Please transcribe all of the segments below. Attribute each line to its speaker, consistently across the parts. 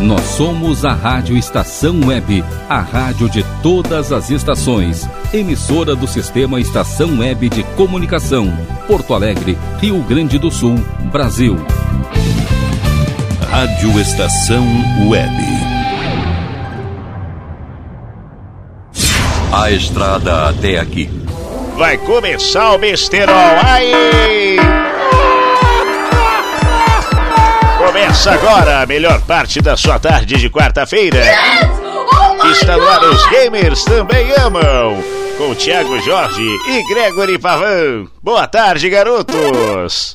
Speaker 1: Nós somos a Rádio Estação Web, a rádio de todas as estações. Emissora do Sistema Estação Web de Comunicação. Porto Alegre, Rio Grande do Sul, Brasil.
Speaker 2: Rádio Estação Web. A estrada até aqui.
Speaker 3: Vai começar o besterol. Aí! Começa agora a melhor parte da sua tarde de quarta-feira.
Speaker 4: Yes! Oh
Speaker 3: Está os gamers também amam. Com Thiago Jorge e Gregory Pavan. Boa tarde, garotos.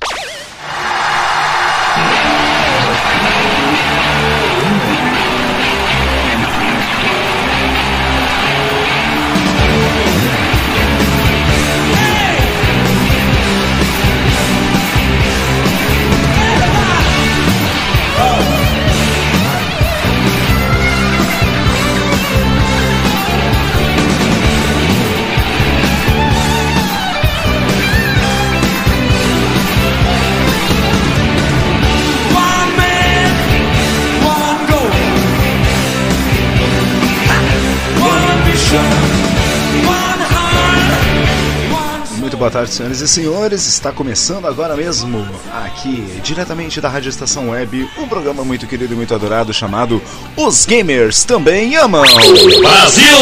Speaker 5: Boa tarde, senhoras e senhores. Está começando agora mesmo, aqui, diretamente da Rádio Estação Web, um programa muito querido e muito adorado chamado Os Gamers Também Amam.
Speaker 2: Brasil!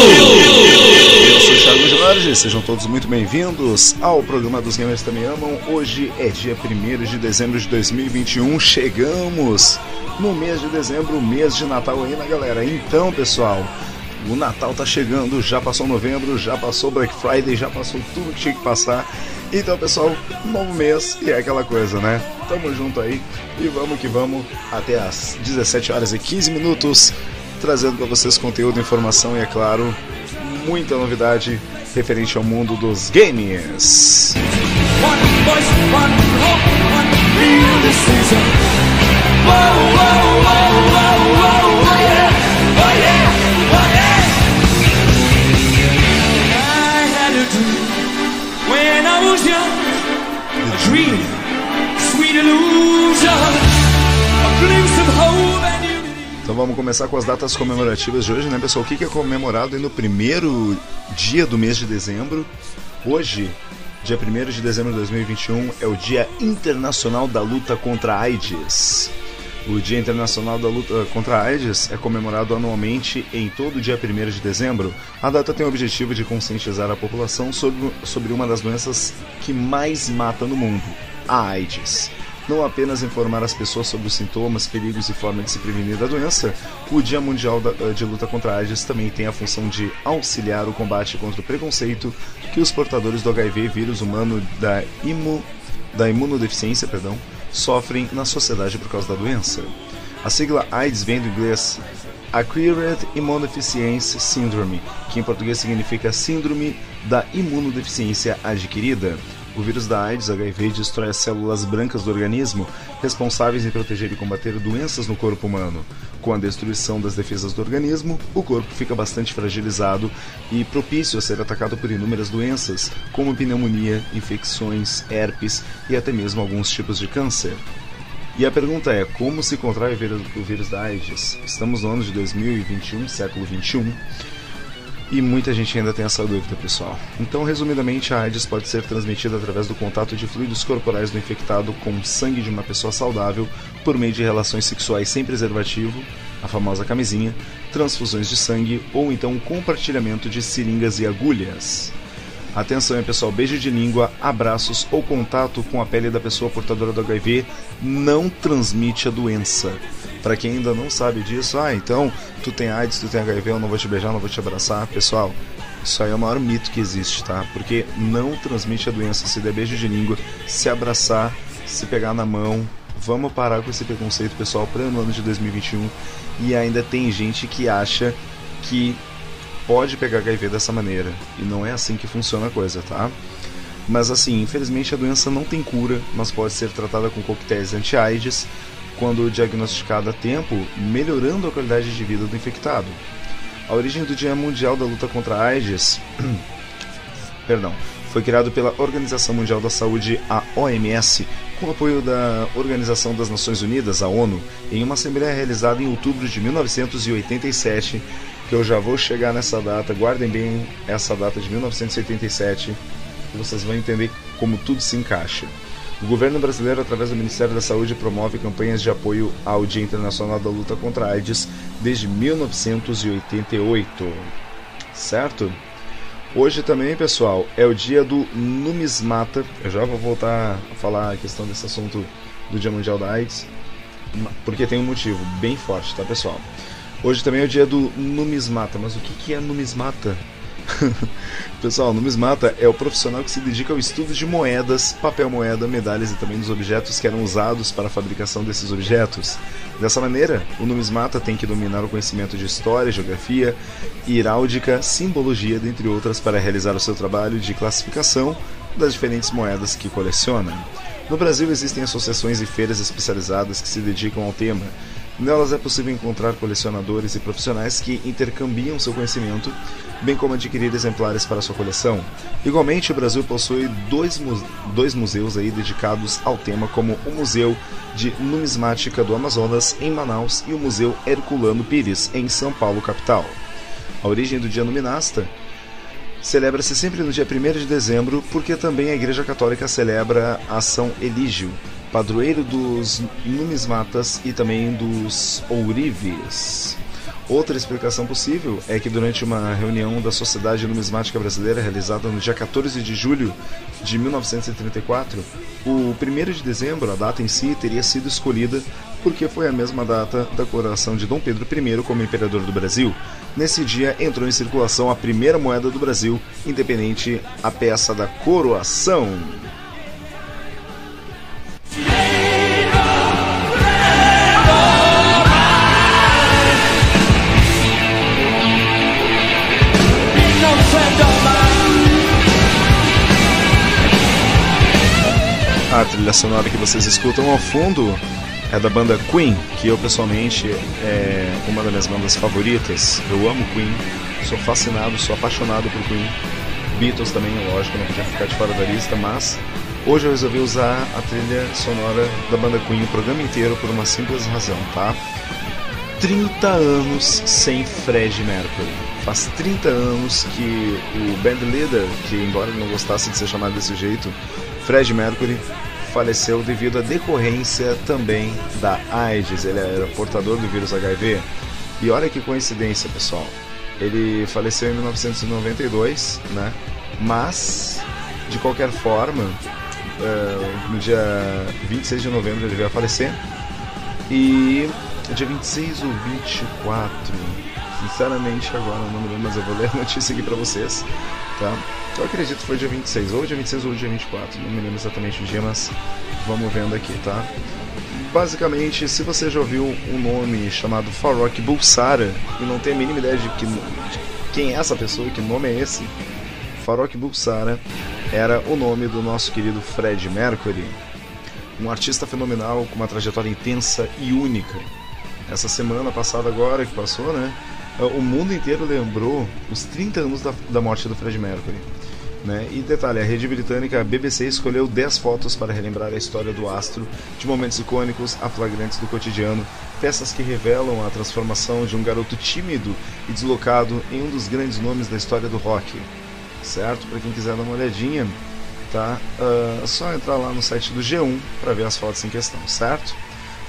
Speaker 5: Eu sou o Thiago Jorge, sejam todos muito bem-vindos ao programa dos Gamers Também Amam. Hoje é dia 1 de dezembro de 2021, chegamos no mês de dezembro, mês de Natal aí, né, galera? Então, pessoal. O Natal tá chegando, já passou novembro, já passou Black Friday, já passou tudo que tinha que passar. Então, pessoal, novo mês e é aquela coisa, né? Tamo junto aí e vamos que vamos até as 17 horas e 15 minutos, trazendo para vocês conteúdo, informação e, é claro, muita novidade referente ao mundo dos games.
Speaker 6: One voice, one hope, one
Speaker 5: Então vamos começar com as datas comemorativas de hoje, né, pessoal? O que é comemorado no primeiro dia do mês de dezembro? Hoje, dia 1 de dezembro de 2021, é o Dia Internacional da Luta contra a AIDS. O Dia Internacional da Luta contra a AIDS é comemorado anualmente em todo dia 1 de dezembro. A data tem o objetivo de conscientizar a população sobre, sobre uma das doenças que mais mata no mundo, a AIDS. Não apenas informar as pessoas sobre os sintomas, perigos e formas de se prevenir da doença, o Dia Mundial da- de Luta contra a AIDS também tem a função de auxiliar o combate contra o preconceito que os portadores do HIV, vírus humano da, imu, da imunodeficiência, perdão, sofrem na sociedade por causa da doença. A sigla AIDS vem do inglês Acquired Immunodeficiency Syndrome, que em português significa Síndrome da Imunodeficiência Adquirida. O vírus da AIDS, HIV, destrói as células brancas do organismo, responsáveis em proteger e combater doenças no corpo humano. Com a destruição das defesas do organismo, o corpo fica bastante fragilizado e propício a ser atacado por inúmeras doenças, como pneumonia, infecções, herpes e até mesmo alguns tipos de câncer. E a pergunta é: como se contrai o vírus, da AIDS? Estamos no ano de 2021, século 21, e muita gente ainda tem essa dúvida, pessoal. Então, resumidamente, a AIDS pode ser transmitida através do contato de fluidos corporais do infectado com sangue de uma pessoa saudável por meio de relações sexuais sem preservativo, a famosa camisinha, transfusões de sangue ou então compartilhamento de seringas e agulhas. Atenção, pessoal, beijo de língua, abraços ou contato com a pele da pessoa portadora do HIV não transmite a doença. Para quem ainda não sabe disso, ah, então tu tem AIDS, tu tem HIV, eu não vou te beijar, não vou te abraçar, pessoal. Isso aí é o maior mito que existe, tá? Porque não transmite a doença se der beijo de língua, se abraçar, se pegar na mão. Vamos parar com esse preconceito, pessoal, para no ano de 2021. E ainda tem gente que acha que pode pegar HIV dessa maneira. E não é assim que funciona a coisa, tá? Mas assim, infelizmente a doença não tem cura, mas pode ser tratada com coquetéis anti-AIDS quando diagnosticada a tempo, melhorando a qualidade de vida do infectado. A origem do Dia Mundial da Luta contra a AIDS perdão, foi criado pela Organização Mundial da Saúde, a OMS, com o apoio da Organização das Nações Unidas, a ONU, em uma assembleia realizada em outubro de 1987, que eu já vou chegar nessa data, guardem bem essa data de 1987, que vocês vão entender como tudo se encaixa. O governo brasileiro, através do Ministério da Saúde, promove campanhas de apoio ao Dia Internacional da Luta contra a AIDS desde 1988. Certo? Hoje também, pessoal, é o dia do numismata. Eu já vou voltar a falar a questão desse assunto do Dia Mundial da AIDS, porque tem um motivo bem forte, tá, pessoal? Hoje também é o dia do numismata. Mas o que é numismata? Pessoal, numismata é o profissional que se dedica ao estudo de moedas, papel moeda, medalhas e também dos objetos que eram usados para a fabricação desses objetos. Dessa maneira, o numismata tem que dominar o conhecimento de história, geografia, heráldica, simbologia, dentre outras, para realizar o seu trabalho de classificação das diferentes moedas que coleciona. No Brasil existem associações e feiras especializadas que se dedicam ao tema. Nelas é possível encontrar colecionadores e profissionais que intercambiam seu conhecimento, bem como adquirir exemplares para sua coleção. Igualmente, o Brasil possui dois, dois museus aí dedicados ao tema, como o Museu de Numismática do Amazonas, em Manaus, e o Museu Herculano Pires, em São Paulo, capital. A origem do Dia Numinasta celebra-se sempre no dia 1 de dezembro, porque também a Igreja Católica celebra a São Elígio, padroeiro dos numismatas e também dos ourives. Outra explicação possível é que durante uma reunião da Sociedade Numismática Brasileira realizada no dia 14 de julho de 1934, o 1 de dezembro, a data em si, teria sido escolhida porque foi a mesma data da coroação de Dom Pedro I como imperador do Brasil. Nesse dia entrou em circulação a primeira moeda do Brasil, independente a peça da coroação. A trilha sonora que vocês escutam ao fundo é da banda Queen, que eu pessoalmente é uma das minhas bandas favoritas. Eu amo Queen, sou fascinado, sou apaixonado por Queen. Beatles também, lógico, não podia ficar de fora da lista, mas hoje eu resolvi usar a trilha sonora da banda Queen o programa inteiro por uma simples razão, tá? 30 anos sem Fred Mercury. Faz 30 anos que o band leader, que embora não gostasse de ser chamado desse jeito, Fred Mercury, faleceu devido à decorrência também da AIDS. Ele era portador do vírus HIV. E olha que coincidência, pessoal. Ele faleceu em 1992, né? Mas, de qualquer forma, uh, no dia 26 de novembro ele veio a falecer. E dia 26 ou 24, sinceramente agora não me lembro, mas eu vou ler a notícia aqui pra vocês, tá? Eu acredito que foi dia 26, ou dia 26 ou dia 24, não me lembro exatamente o dia, mas vamos vendo aqui, tá? Basicamente, se você já ouviu um nome chamado Farrokh Bulsara e não tem a mínima ideia de, que, de quem é essa pessoa, que nome é esse, Farrokh Bulsara era o nome do nosso querido Fred Mercury, um artista fenomenal com uma trajetória intensa e única. Essa semana passada agora que passou, né? O mundo inteiro lembrou os 30 anos da, da morte do Fred Mercury. Né? E detalhe, a rede britânica BBC escolheu 10 fotos para relembrar a história do astro, de momentos icônicos a flagrantes do cotidiano, peças que revelam a transformação de um garoto tímido e deslocado em um dos grandes nomes da história do rock. Certo? Para quem quiser dar uma olhadinha, tá? Uh, só entrar lá no site do G1 para ver as fotos em questão, certo?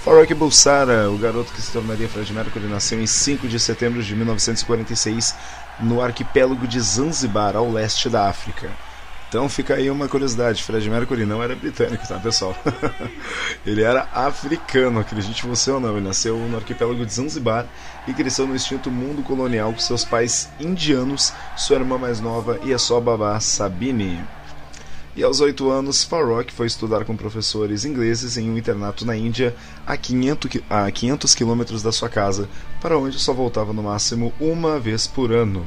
Speaker 5: Farrokh Bulsara, o garoto que se tornaria Fred Mercury, nasceu em 5 de setembro de 1946 no arquipélago de Zanzibar, ao leste da África. Então fica aí uma curiosidade, Fred Mercury não era britânico, tá pessoal? ele era africano, acredite você ou não. Ele nasceu no arquipélago de Zanzibar e cresceu no extinto mundo colonial com seus pais indianos, sua irmã mais nova e a sua babá Sabine. E aos oito anos, Farrokh foi estudar com professores ingleses em um internato na Índia, a 500, a 500 quilômetros da sua casa, para onde só voltava no máximo uma vez por ano.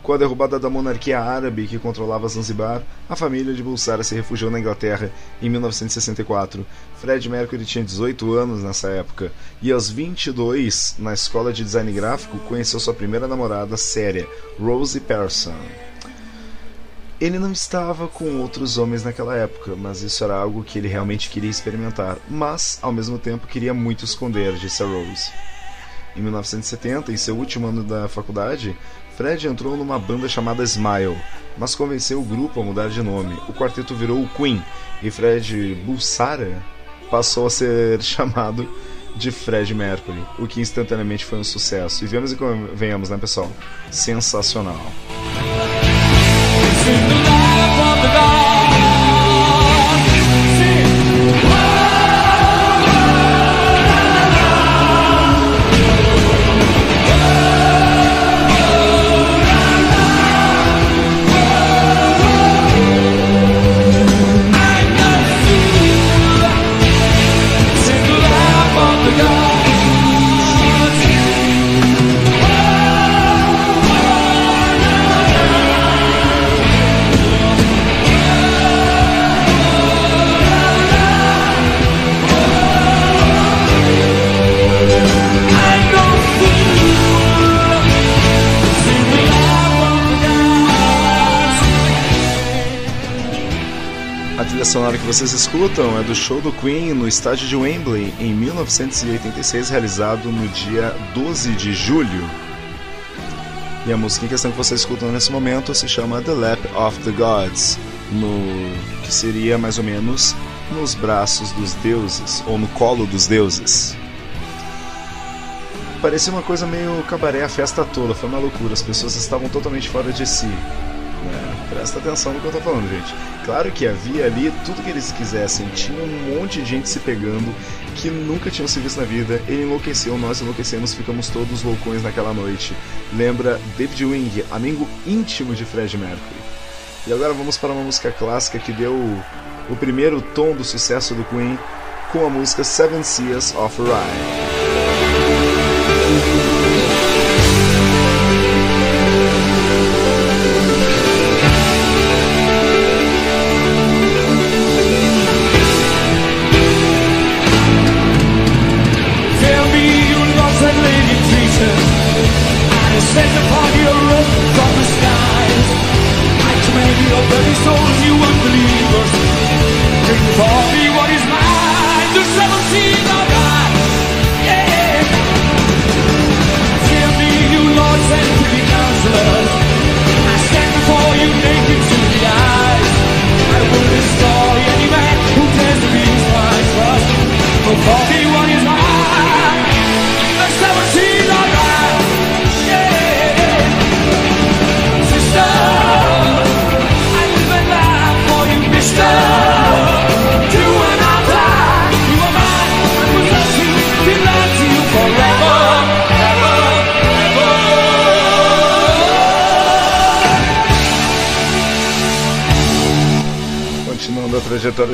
Speaker 5: Com a derrubada da monarquia árabe que controlava Zanzibar, a família de Bulsara se refugiou na Inglaterra em 1964. Fred Mercury tinha 18 anos nessa época e aos 22, na escola de design gráfico, conheceu sua primeira namorada séria, Rosie Pearson. Ele não estava com outros homens naquela época, mas isso era algo que ele realmente queria experimentar, mas ao mesmo tempo queria muito esconder, disse a Rose. Em 1970, em seu último ano da faculdade, Fred entrou numa banda chamada Smile, mas convenceu o grupo a mudar de nome. O quarteto virou o Queen e Fred Bulsara passou a ser chamado de Fred Mercury, o que instantaneamente foi um sucesso. E vemos e venhamos, né, pessoal? Sensacional. A trilha sonora que vocês escutam é do show do Queen no estádio de Wembley em 1986, realizado no dia 12 de julho. E a música em questão que vocês escutam nesse momento se chama The Lap of the Gods, no que seria mais ou menos nos braços dos deuses ou no colo dos deuses. Parecia uma coisa meio cabaré a festa toda, foi uma loucura, as pessoas estavam totalmente fora de si. Presta atenção no que eu tô falando, gente. Claro que havia ali tudo que eles quisessem, tinha um monte de gente se pegando que nunca tinham se visto na vida. Ele enlouqueceu, nós enlouquecemos, ficamos todos loucões naquela noite. Lembra David Wing, amigo íntimo de Fred Mercury. E agora vamos para uma música clássica que deu o primeiro tom do sucesso do Queen com a música Seven Seas of Rye.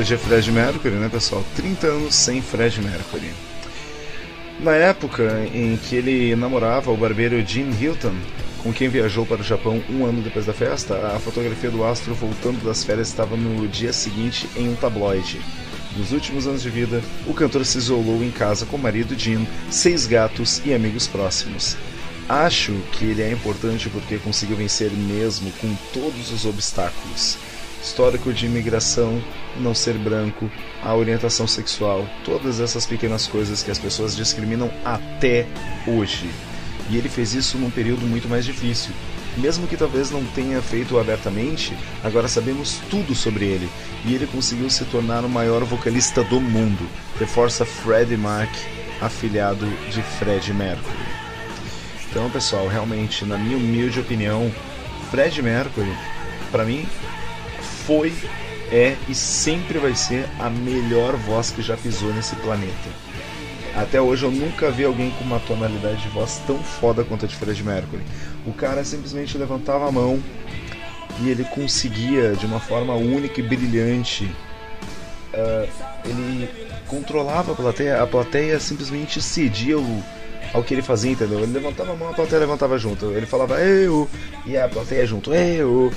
Speaker 5: Trajetória de Fred Mercury, né, pessoal? 30 anos sem Fred Mercury. Na época em que ele namorava o barbeiro Jim Hilton, com quem viajou para o Japão um ano depois da festa, a fotografia do astro voltando das férias estava no dia seguinte em um tabloide. Nos últimos anos de vida, o cantor se isolou em casa com o marido Jim, seis gatos e amigos próximos. Acho que ele é importante porque conseguiu vencer mesmo com todos os obstáculos. Histórico de imigração, não ser branco, a orientação sexual, todas essas pequenas coisas que as pessoas discriminam até hoje. E ele fez isso num período muito mais difícil. Mesmo que talvez não tenha feito abertamente, agora sabemos tudo sobre ele. E ele conseguiu se tornar o maior vocalista do mundo. Reforça Freddie Mac, afilhado de Fred Mercury. Então, pessoal, realmente, na minha humilde opinião, Fred Mercury, para mim, foi, é e sempre vai ser a melhor voz que já pisou nesse planeta. Até hoje eu nunca vi alguém com uma tonalidade de voz tão foda quanto a de Fred Mercury. O cara simplesmente levantava a mão e ele conseguia, de uma forma única e brilhante, ah, ele controlava a plateia, a plateia simplesmente cedia o, ao que ele fazia, entendeu? Ele levantava a mão, a plateia levantava junto. Ele falava eu, e a plateia junto, eu.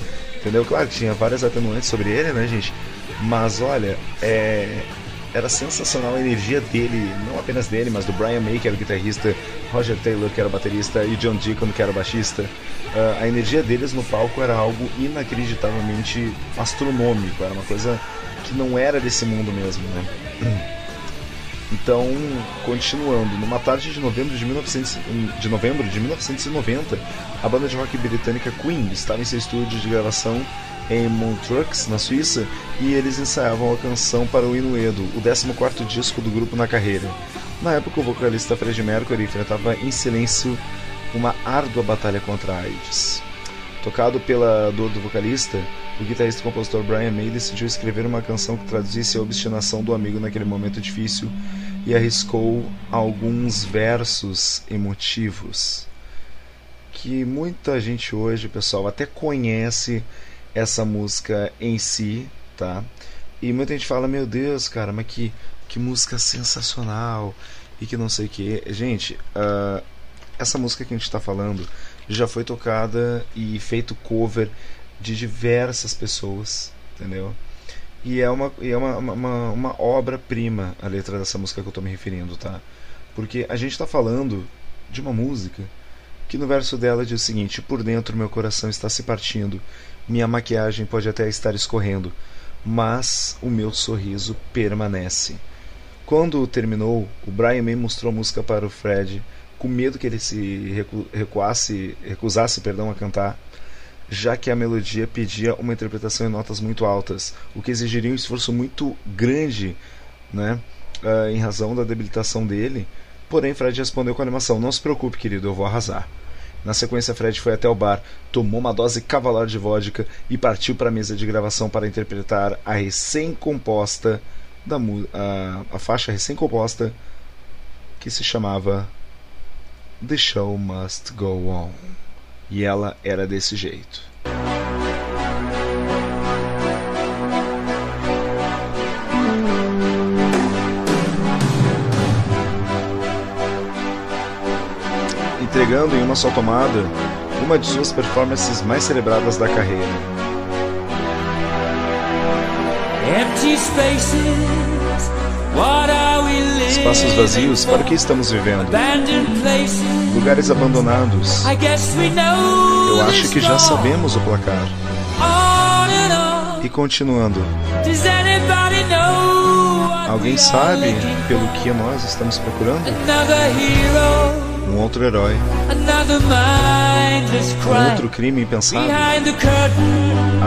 Speaker 5: Entendeu? Claro que tinha várias atenuantes sobre ele, né, gente? Mas olha, é. era sensacional a energia dele, não apenas dele, mas do Brian May, que era o guitarrista, Roger Taylor, que era o baterista, e John Deacon, que era o baixista. Uh, a energia deles no palco era algo inacreditavelmente astronômico, era uma coisa que não era desse mundo mesmo, né? Então, continuando, numa tarde de novembro de, 1900, de novembro de 1990, a banda de rock britânica Queen estava em seu estúdio de gravação em Montreux, na Suíça, e eles ensaiavam a canção para o Inuedo, o 14º disco do grupo na carreira. Na época, o vocalista Freddie Mercury enfrentava em silêncio uma árdua batalha contra a AIDS. Tocado pela dor do vocalista, o guitarrista e compositor Brian May decidiu escrever uma canção que traduzisse a obstinação do amigo naquele momento difícil e arriscou alguns versos emotivos que muita gente hoje, pessoal, até conhece essa música em si, tá? E muita gente fala, meu Deus, cara, mas que, que música sensacional e que não sei o que. Gente, uh, essa música que a gente está falando já foi tocada e feito cover de diversas pessoas, entendeu? E é uma, é uma, uma, uma obra-prima a letra dessa música que eu estou me referindo, tá? Porque a gente está falando de uma música que no verso dela diz o seguinte: Por dentro meu coração está se partindo, minha maquiagem pode até estar escorrendo, mas o meu sorriso permanece. Quando terminou, o Brian May mostrou a música para o Fred, com medo que ele se recu recuasse, recusasse perdão, a cantar, já que a melodia pedia uma interpretação em notas muito altas, o que exigiria um esforço muito grande né, uh, em razão da debilitação dele. Porém, Fred respondeu com animação: Não se preocupe, querido, eu vou arrasar. Na sequência, Fred foi até o bar, tomou uma dose cavalar de vodka e partiu para a mesa de gravação para interpretar a recém-composta da a, a faixa recém-composta que se chamava The Show Must Go On. E ela era desse jeito. entregando em uma só tomada uma de suas performances mais celebradas da carreira. Espaços vazios, para que estamos vivendo? Lugares abandonados. Eu acho que já sabemos o placar. E continuando. Alguém sabe pelo que nós estamos procurando? um outro herói, um outro crime impensável,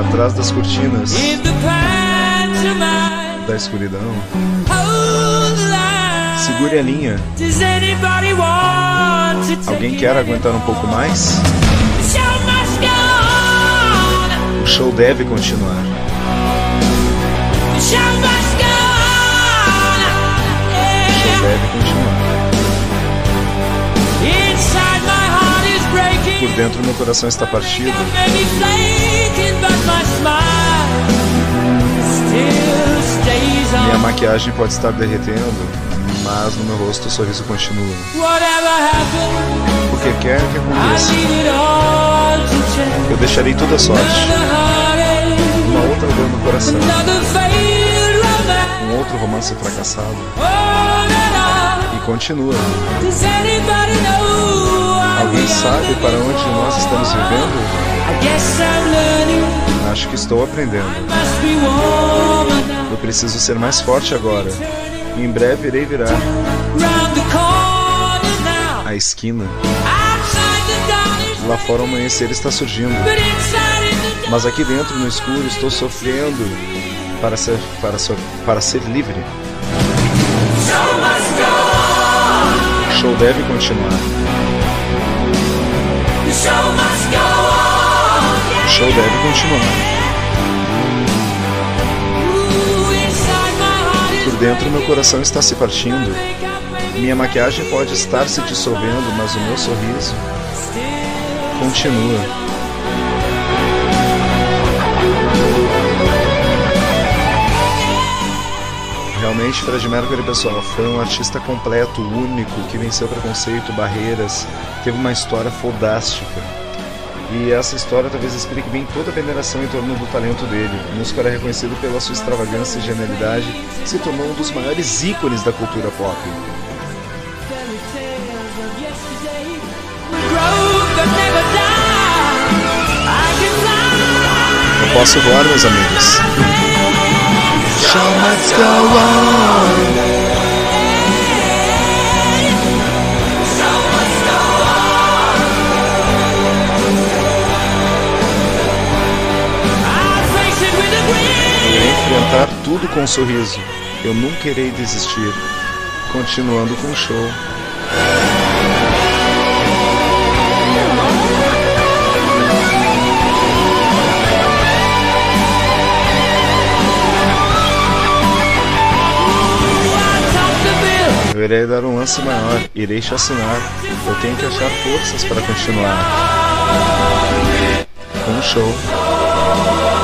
Speaker 5: atrás das cortinas da escuridão. Segure a linha. Alguém quer aguentar um pouco mais? O show deve continuar. O show deve continuar. Por dentro meu coração está partido. Minha maquiagem pode estar derretendo, mas no meu rosto o sorriso continua. O que quer que aconteça, eu deixarei toda a sorte. Uma outra dor no coração. Um outro romance fracassado. E continua. Alguém sabe para onde nós estamos vivendo? Acho que estou aprendendo. Eu preciso ser mais forte agora. Em breve irei virar a esquina. Lá fora o amanhecer está surgindo. Mas aqui dentro no escuro estou sofrendo para ser, para ser, para ser livre. O show deve continuar. O show deve continuar. Dentro, meu coração está se partindo. Minha maquiagem pode estar se dissolvendo, mas o meu sorriso continua. Realmente, Fred Mercury, pessoal, foi um artista completo, único, que venceu preconceito, barreiras, teve uma história fodástica. E essa história talvez explique bem toda a veneração em torno do talento dele. O músico era reconhecido pela sua extravagância e genialidade, se tornou um dos maiores ícones da cultura pop. Eu posso voar, meus amigos. Show must go on. Enfrentar tudo com um sorriso. Eu nunca irei desistir. Continuando com o show. Eu irei dar um lance maior, irei chacinar. Eu tenho que achar forças para continuar. Com o show.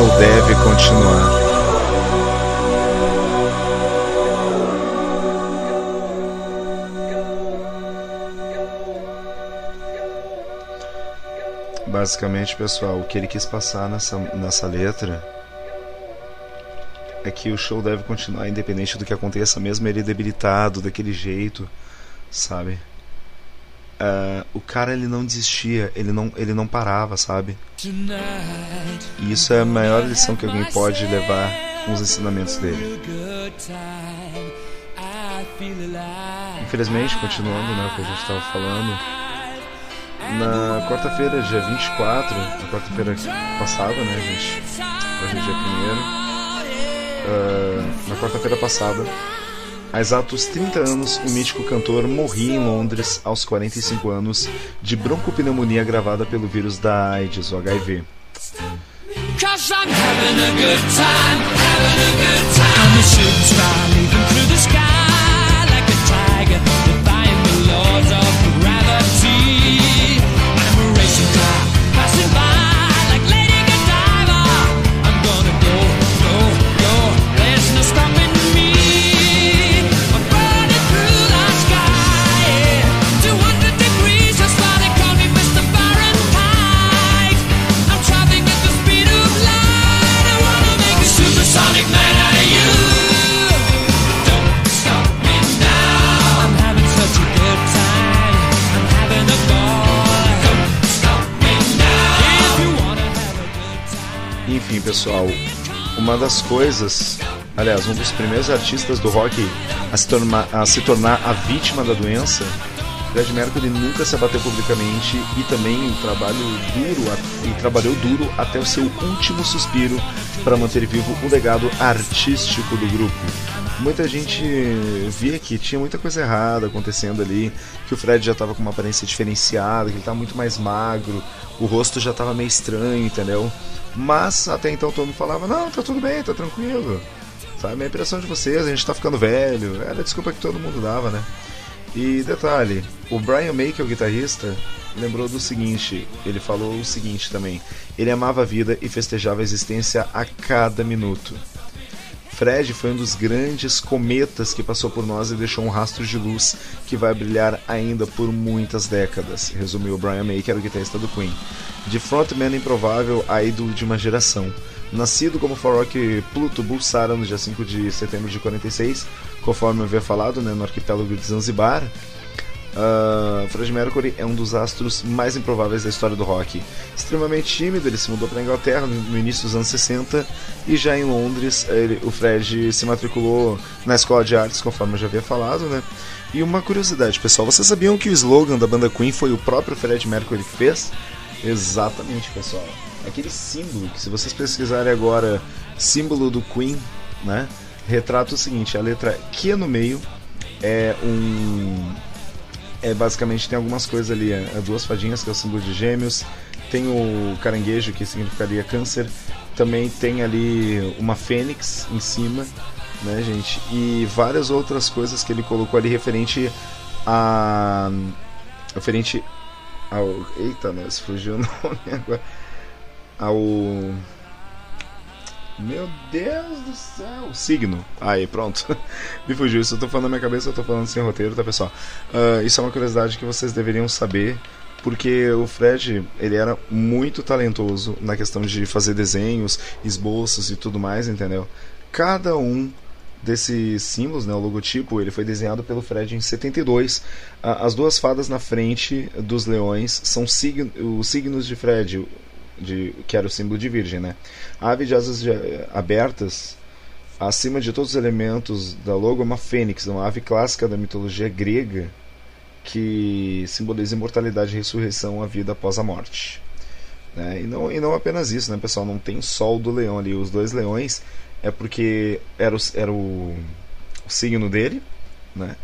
Speaker 5: O show deve continuar. Basicamente, pessoal, o que ele quis passar nessa, nessa letra é que o show deve continuar independente do que aconteça, mesmo ele debilitado daquele jeito, sabe? Ah, o cara ele não desistia, ele não, ele não parava, sabe? E isso é a maior lição que alguém pode levar com os ensinamentos dele. Infelizmente, continuando né, o que a gente estava falando, na quarta-feira, dia 24, na quarta-feira passada, né, gente? Hoje é dia 1 Na quarta-feira passada, há exatos 30 anos, o mítico cantor morria em Londres aos 45 anos de broncopneumonia agravada pelo vírus da AIDS, o HIV.
Speaker 6: Cause I'm having a good time, having a good time.
Speaker 5: Pessoal, uma das coisas, aliás, um dos primeiros artistas do rock a se, tornar, a se tornar a vítima da doença, Fred Mercury nunca se abateu publicamente e também trabalho duro e trabalhou duro até o seu último suspiro para manter vivo o legado artístico do grupo. Muita gente via que tinha muita coisa errada acontecendo ali, que o Fred já estava com uma aparência diferenciada, que ele estava muito mais magro, o rosto já estava meio estranho, entendeu? Mas até então todo mundo falava: não, tá tudo bem, tá tranquilo. Sabe, a impressão de vocês, a gente tá ficando velho. Era a desculpa que todo mundo dava, né? E detalhe, o Brian May, que é o guitarrista, lembrou do seguinte, ele falou o seguinte também, ele amava a vida e festejava a existência a cada minuto. Fred foi um dos grandes cometas que passou por nós e deixou um rastro de luz que vai brilhar ainda por muitas décadas, resumiu Brian May, que era o guitarrista do Queen. De frontman improvável a ídolo de uma geração. Nascido como Rock Pluto Bulsara no dia 5 de setembro de 46, conforme eu havia falado, né, no arquipélago de Zanzibar, Uh, Fred Mercury é um dos astros mais improváveis da história do rock. Extremamente tímido, ele se mudou para a Inglaterra no, no início dos anos 60 e já em Londres ele- o Fred se matriculou na escola de artes, conforme eu já havia falado, né? E uma curiosidade, pessoal, vocês sabiam que o slogan da banda Queen foi o próprio Fred Mercury que fez? Exatamente, pessoal. Aquele símbolo que se vocês pesquisarem agora, símbolo do Queen, né? Retrata o seguinte, a letra Q no meio é um é basicamente tem algumas coisas ali, é, é duas fadinhas que é o símbolo de gêmeos, tem o caranguejo que significaria câncer, também tem ali uma fênix em cima, né, gente? E várias outras coisas que ele colocou ali referente a referente ao eita, mas fugiu o nome agora. Ao Meu Deus do céu. Signo. Aí, pronto. Me fugiu. Isso eu tô falando na minha cabeça, eu tô falando sem roteiro, tá, pessoal? Uh, isso é uma curiosidade que vocês deveriam saber. Porque o Fred, ele era muito talentoso na questão de fazer desenhos, esboços e tudo mais, entendeu? Cada um desses símbolos, né, o logotipo, ele foi desenhado pelo Fred em 72. As duas fadas na frente dos leões são sign os signos de Fred, de, que era o símbolo de virgem, né? Ave de asas de, abertas, acima de todos os elementos da logo, é uma fênix, uma ave clássica da mitologia grega que simboliza imortalidade, ressurreição, a vida após a morte. Né? E, não, e não apenas isso, né, pessoal? Não tem sol do leão ali. Os dois leões é porque era o, era o, o signo dele, né?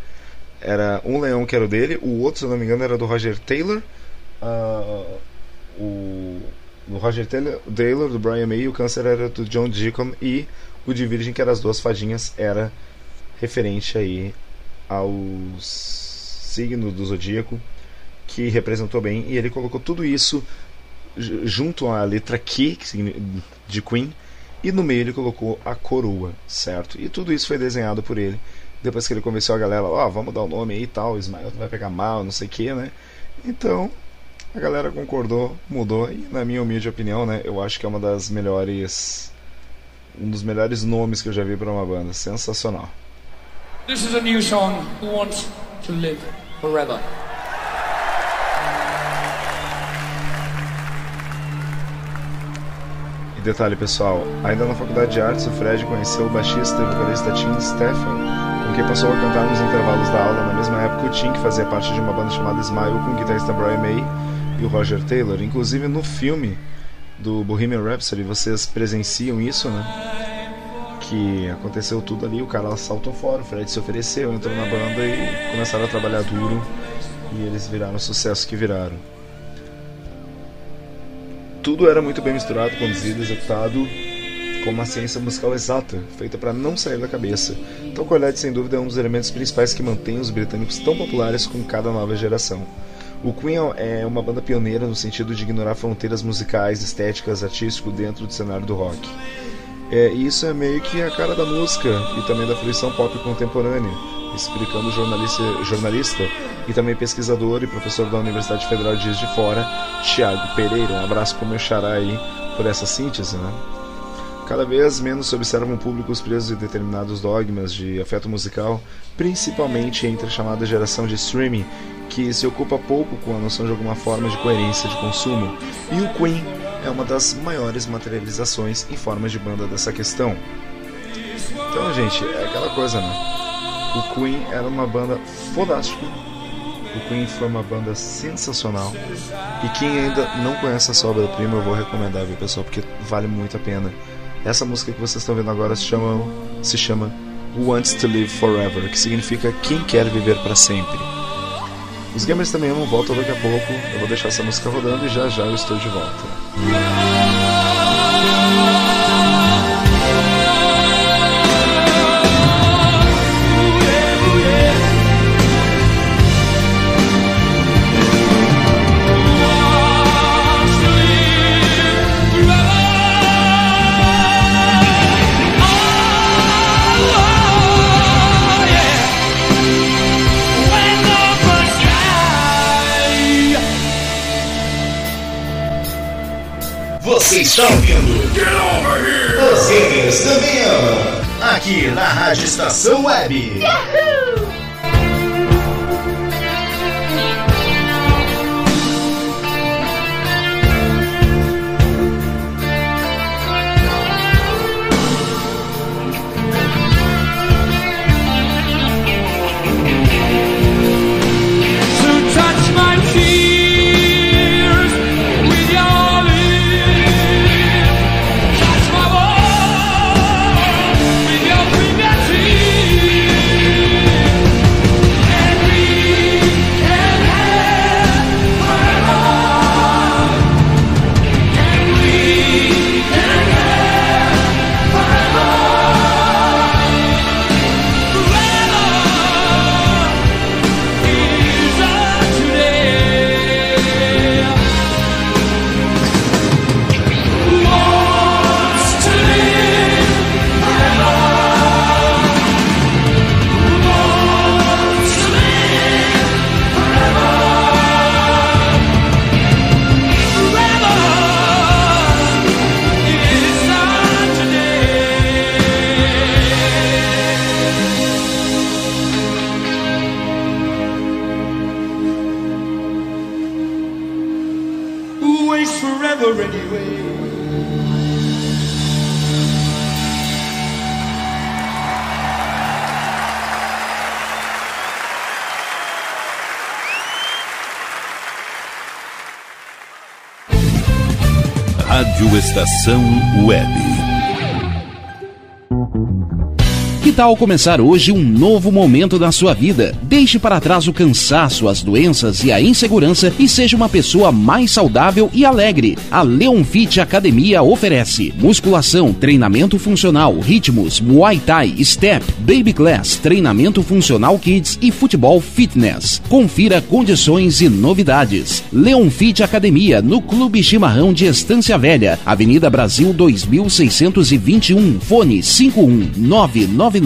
Speaker 5: Era um leão que era o dele, o outro, se não me engano, era do Roger Taylor. Uh, o do Roger Taylor, do Brian May, o câncer era do John Deacon e o de Virgem, que eram as duas fadinhas, era referente aí aos signos do zodíaco que representou bem e ele colocou tudo isso junto à letra Q de Queen e no meio ele colocou a coroa, certo? E tudo isso foi desenhado por ele. Depois que ele convenceu a galera, ó, oh, vamos dar o nome aí e tal, Ismael vai pegar mal, não sei o que, né? Então, a galera concordou, mudou e na minha humilde opinião, né, eu acho que é uma das melhores um dos melhores nomes que eu já vi para uma banda, sensacional.
Speaker 6: This is a new song who wants to live forever.
Speaker 5: E detalhe pessoal, ainda na faculdade de artes o Fred conheceu o baixista e vocalista Tim Stefan, com quem passou a cantar nos intervalos da aula na mesma época o Tim, que fazia parte de uma banda chamada Smile com o guitarrista Brian May e o Roger Taylor. Inclusive no filme do Bohemian Rhapsody vocês presenciam isso, né? Que aconteceu tudo ali, o cara saltou fora, o Fred se ofereceu, entrou na banda e começaram a trabalhar duro e eles viraram o sucesso que viraram. Tudo era muito bem misturado, conduzido, executado com uma ciência musical exata, feita para não sair da cabeça. Então, Colette, sem dúvida, é um dos elementos principais que mantém os britânicos tão populares com cada nova geração. O Queen é uma banda pioneira no sentido de ignorar fronteiras musicais, estéticas, artístico dentro do cenário do rock. É, e isso é meio que a cara da música e também da fruição pop contemporânea, explicando o jornalista, jornalista e também pesquisador e professor da Universidade Federal de Juiz de Fora, Tiago Pereira. Um abraço para o meu xará aí por essa síntese, né? Cada vez menos se observam públicos presos em determinados dogmas de afeto musical, principalmente entre a chamada geração de streaming, que se ocupa pouco com a noção de alguma forma de coerência de consumo, e o Queen é uma das maiores materializações em forma de banda dessa questão. Então, gente, é aquela coisa, né? O Queen era uma banda fodástica. O Queen foi uma banda sensacional. E quem ainda não conhece essa obra-prima, eu vou recomendar, viu, pessoal? Porque vale muito a pena. Essa música que vocês estão vendo agora se chama, se chama Wants to Live Forever, que significa Quem Quer Viver para Sempre. Os gamers também amam, volta daqui a pouco. Eu vou deixar essa música rodando e já já eu estou de volta.
Speaker 3: Você está ouvindo? Get over here! Os gamers também amam. Aqui na Rádio Estação Web.
Speaker 4: Yahoo!
Speaker 2: Estação Web.
Speaker 4: Tal começar hoje um novo momento na sua vida? Deixe para trás o cansaço, as doenças e a insegurança e seja uma pessoa mais saudável e alegre. A Leon Fit Academia oferece musculação, treinamento funcional, ritmos, muay thai, step, baby class, treinamento funcional kids e futebol fitness. Confira condições e novidades. Leon Fit Academia no Clube Chimarrão de Estância Velha, Avenida Brasil 2621, fone 51999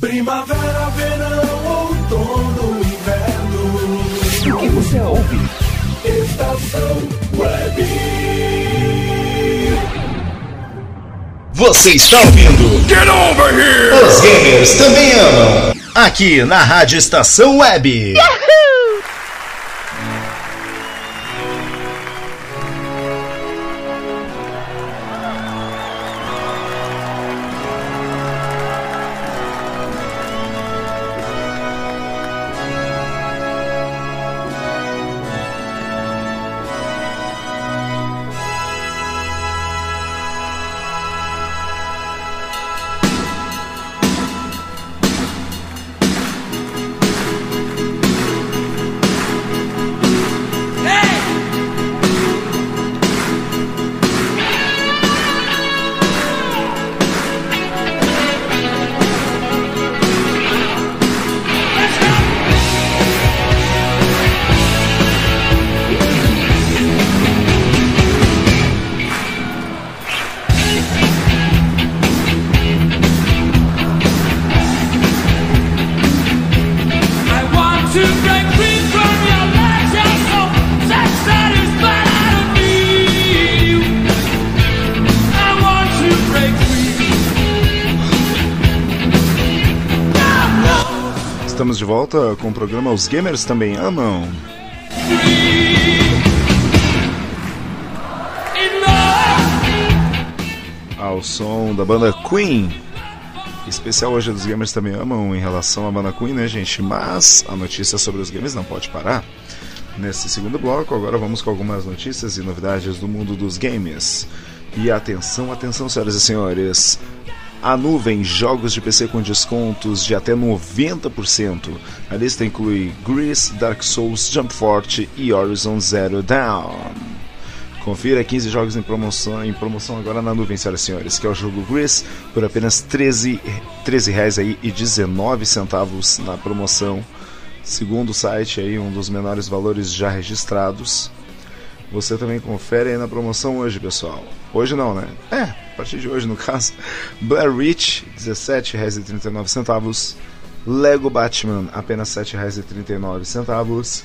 Speaker 7: Primavera, verão, outono, inverno.
Speaker 4: O que você ouve?
Speaker 7: Estação Web.
Speaker 3: Você está ouvindo? Get over here! Os gamers também amam. Aqui na Rádio Estação Web. Yahoo!
Speaker 5: Volta com o programa Os Gamers Também Amam. Ao som da banda Queen, Especial hoje dos gamers também amam em relação à banda Queen, né, gente? Mas a notícia sobre os games não pode parar. Nesse segundo bloco, agora vamos com algumas notícias e novidades do mundo dos games. E atenção, atenção, senhoras e senhores. A nuvem jogos de PC com descontos de até 90%. A lista inclui Grease, Dark Souls, Jump Forte e Horizon Zero Dawn. Confira 15 jogos em promoção, em promoção agora na nuvem, senhoras e senhores, que é o jogo Grease por apenas 13, 13 reais aí e 19 centavos na promoção. Segundo o site aí, um dos menores valores já registrados. Você também confere aí na promoção hoje, pessoal. Hoje não, né? É, partir de hoje no caso. Blair Witch, R$17,39. Lego Batman, apenas R$7,39.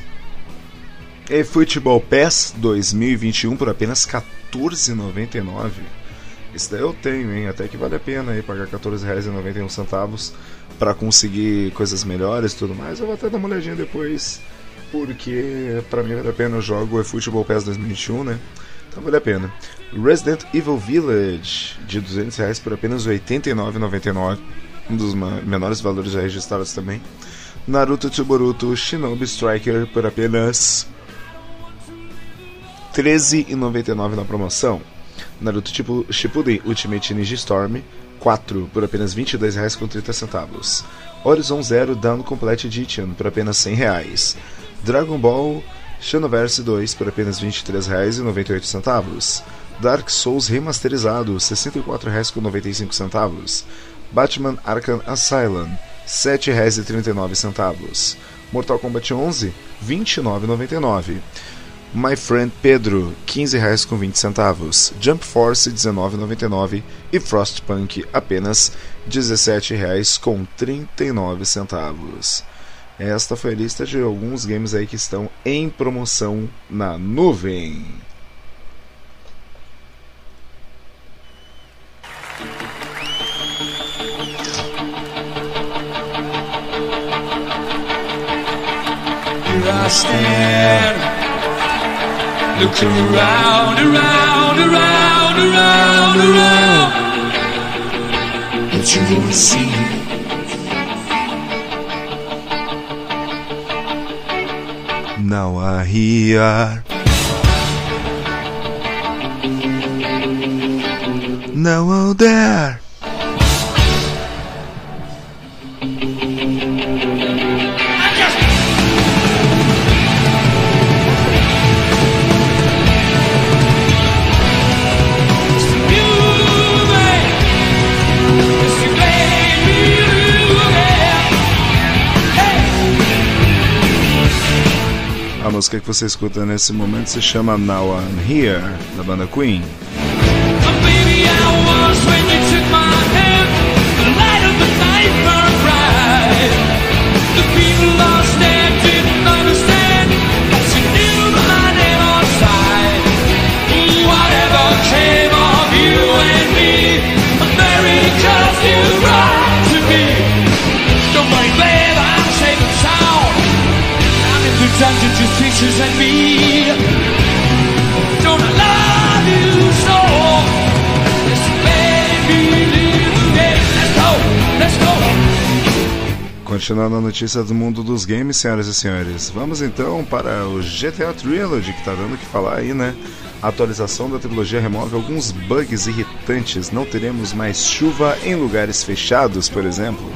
Speaker 5: E Football Pass 2021 por apenas R$14,99. Esse daí eu tenho, hein? Até que vale a pena aí pagar R$14,91 para conseguir coisas melhores e tudo mais. Eu vou até dar uma olhadinha depois porque pra mim vale a pena o jogo é Football Pass 2021, né? Então vale a pena. Resident Evil Village de 200 reais por apenas R$ 89,99, um dos menores valores já registrados também. Naruto Tsuboruto Shinobi Striker por apenas R$ 13,99 na promoção. Naruto tipo Shippuden Ultimate Ninja Storm 4 por apenas R$ 22,30. Horizon Zero Down Complete Edition por apenas R$ 100. Dragon Ball Xenoverse 2 por apenas R$ 23,98. Dark Souls remasterizado R$ 64,95. Batman Arkham Asylum R$ 7,39. Mortal Kombat 11 R$ 29,99. My Friend Pedro R$ 15,20. Jump Force R$ 19,99 e Frostpunk apenas R$ 17,39. Esta foi a lista de alguns games aí que estão em promoção na nuvem.
Speaker 6: I stand, looking around, around, around, around, around. What you wanna see?
Speaker 5: Now I hear. Now out there. A música que você escuta nesse momento se chama Now I'm Here, da banda Queen. Continuando a notícia do mundo dos games, senhoras e senhores. Vamos então para o GTA Trilogy, que tá dando o que falar aí, né? A atualização da trilogia remove alguns bugs irritantes. Não teremos mais chuva em lugares fechados, por exemplo.